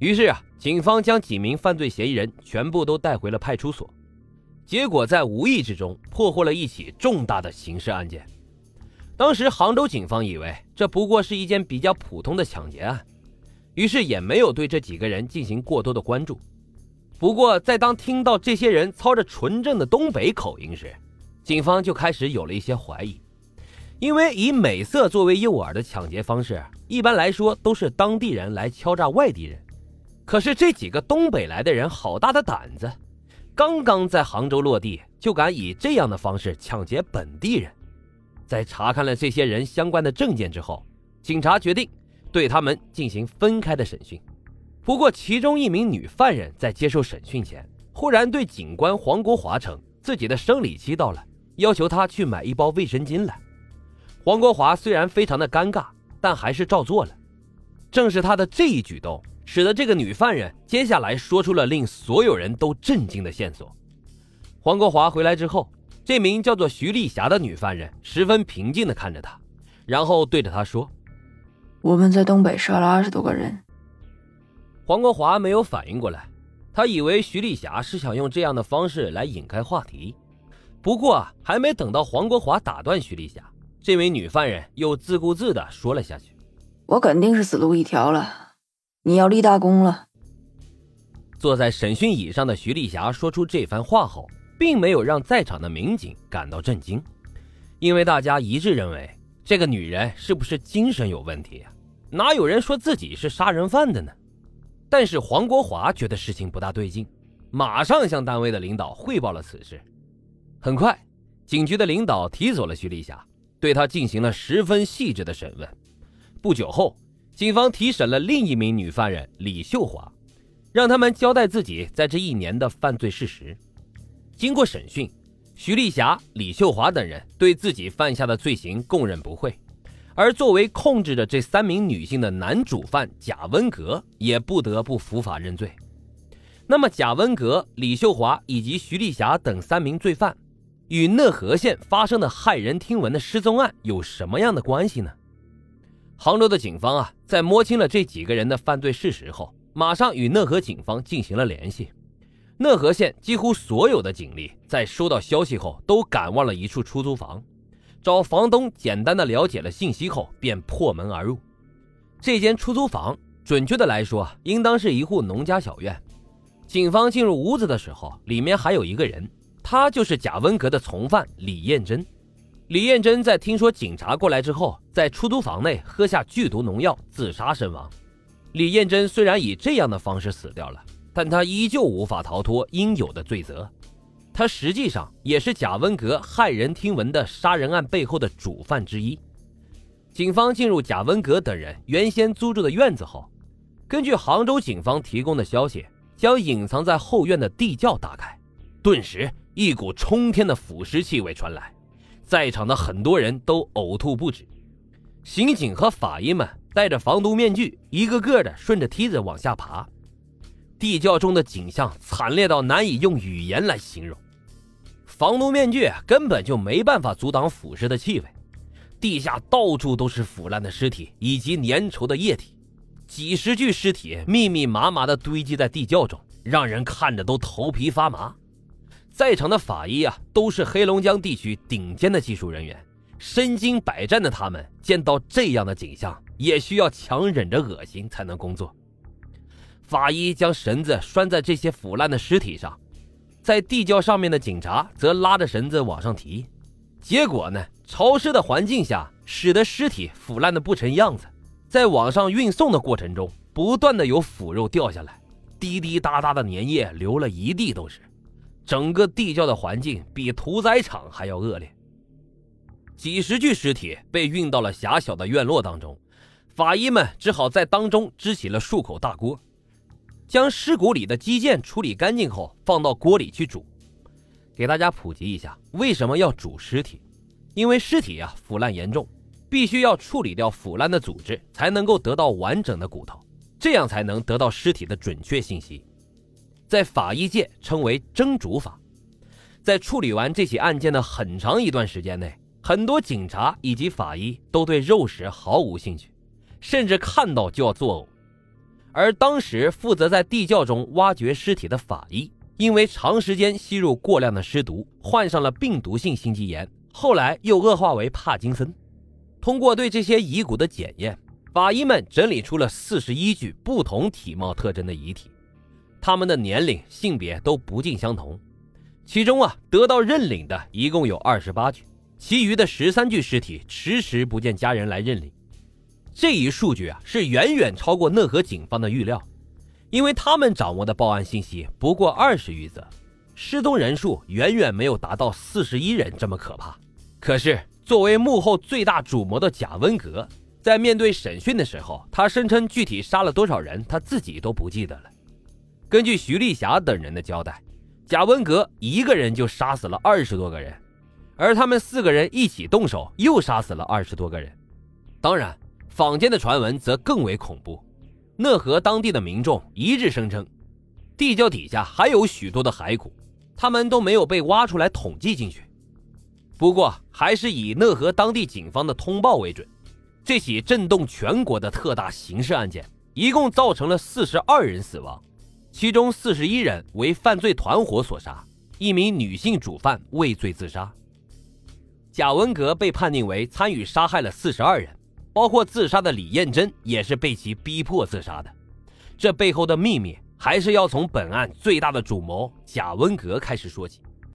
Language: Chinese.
于是啊，警方将几名犯罪嫌疑人全部都带回了派出所。结果在无意之中破获了一起重大的刑事案件。当时杭州警方以为这不过是一件比较普通的抢劫案，于是也没有对这几个人进行过多的关注。不过在当听到这些人操着纯正的东北口音时，警方就开始有了一些怀疑，因为以美色作为诱饵的抢劫方式，一般来说都是当地人来敲诈外地人。可是这几个东北来的人好大的胆子，刚刚在杭州落地，就敢以这样的方式抢劫本地人。在查看了这些人相关的证件之后，警察决定对他们进行分开的审讯。不过，其中一名女犯人在接受审讯前，忽然对警官黄国华称自己的生理期到了，要求他去买一包卫生巾来。黄国华虽然非常的尴尬，但还是照做了。正是他的这一举动，使得这个女犯人接下来说出了令所有人都震惊的线索。黄国华回来之后。这名叫做徐丽霞的女犯人十分平静地看着他，然后对着他说：“我们在东北杀了二十多个人。”黄国华没有反应过来，他以为徐丽霞是想用这样的方式来引开话题。不过啊，还没等到黄国华打断徐丽霞，这名女犯人又自顾自地说了下去：“我肯定是死路一条了，你要立大功了。”坐在审讯椅上的徐丽霞说出这番话后。并没有让在场的民警感到震惊，因为大家一致认为这个女人是不是精神有问题啊？哪有人说自己是杀人犯的呢？但是黄国华觉得事情不大对劲，马上向单位的领导汇报了此事。很快，警局的领导提走了徐丽霞，对她进行了十分细致的审问。不久后，警方提审了另一名女犯人李秀华，让他们交代自己在这一年的犯罪事实。经过审讯，徐丽霞、李秀华等人对自己犯下的罪行供认不讳，而作为控制着这三名女性的男主犯贾文革也不得不伏法认罪。那么，贾文革、李秀华以及徐丽霞等三名罪犯与讷河县发生的骇人听闻的失踪案有什么样的关系呢？杭州的警方啊，在摸清了这几个人的犯罪事实后，马上与讷河警方进行了联系。讷河县几乎所有的警力在收到消息后，都赶往了一处出租房，找房东简单的了解了信息后，便破门而入。这间出租房，准确的来说，应当是一户农家小院。警方进入屋子的时候，里面还有一个人，他就是贾文革的从犯李艳珍。李艳珍在听说警察过来之后，在出租房内喝下剧毒农药，自杀身亡。李艳珍虽然以这样的方式死掉了。但他依旧无法逃脱应有的罪责，他实际上也是贾文革骇人听闻的杀人案背后的主犯之一。警方进入贾文革等人原先租住的院子后，根据杭州警方提供的消息，将隐藏在后院的地窖打开，顿时一股冲天的腐尸气味传来，在场的很多人都呕吐不止。刑警和法医们戴着防毒面具，一个个的顺着梯子往下爬。地窖中的景象惨烈到难以用语言来形容，防毒面具根本就没办法阻挡腐蚀的气味，地下到处都是腐烂的尸体以及粘稠的液体，几十具尸体密密麻麻地堆积在地窖中，让人看着都头皮发麻。在场的法医啊，都是黑龙江地区顶尖的技术人员，身经百战的他们见到这样的景象，也需要强忍着恶心才能工作。法医将绳子拴在这些腐烂的尸体上，在地窖上面的警察则拉着绳子往上提。结果呢，潮湿的环境下使得尸体腐烂的不成样子，在往上运送的过程中，不断的有腐肉掉下来，滴滴答答的粘液流了一地都是，整个地窖的环境比屠宰场还要恶劣。几十具尸体被运到了狭小的院落当中，法医们只好在当中支起了数口大锅。将尸骨里的肌腱处理干净后，放到锅里去煮。给大家普及一下，为什么要煮尸体？因为尸体啊腐烂严重，必须要处理掉腐烂的组织，才能够得到完整的骨头，这样才能得到尸体的准确信息。在法医界称为蒸煮法。在处理完这起案件的很长一段时间内，很多警察以及法医都对肉食毫无兴趣，甚至看到就要作呕。而当时负责在地窖中挖掘尸体的法医，因为长时间吸入过量的尸毒，患上了病毒性心肌炎，后来又恶化为帕金森。通过对这些遗骨的检验，法医们整理出了四十一具不同体貌特征的遗体，他们的年龄、性别都不尽相同。其中啊，得到认领的一共有二十八具，其余的十三具尸体迟迟不见家人来认领。这一数据啊，是远远超过讷河警方的预料，因为他们掌握的报案信息不过二十余则，失踪人数远远没有达到四十一人这么可怕。可是，作为幕后最大主谋的贾温格，在面对审讯的时候，他声称具体杀了多少人，他自己都不记得了。根据徐丽霞等人的交代，贾文革一个人就杀死了二十多个人，而他们四个人一起动手，又杀死了二十多个人。当然。坊间的传闻则更为恐怖，讷河当地的民众一致声称，地窖底下还有许多的骸骨，他们都没有被挖出来统计进去。不过，还是以讷河当地警方的通报为准。这起震动全国的特大刑事案件，一共造成了四十二人死亡，其中四十一人为犯罪团伙所杀，一名女性主犯畏罪自杀。贾文革被判定为参与杀害了四十二人。包括自杀的李艳珍也是被其逼迫自杀的，这背后的秘密还是要从本案最大的主谋贾文革开始说起。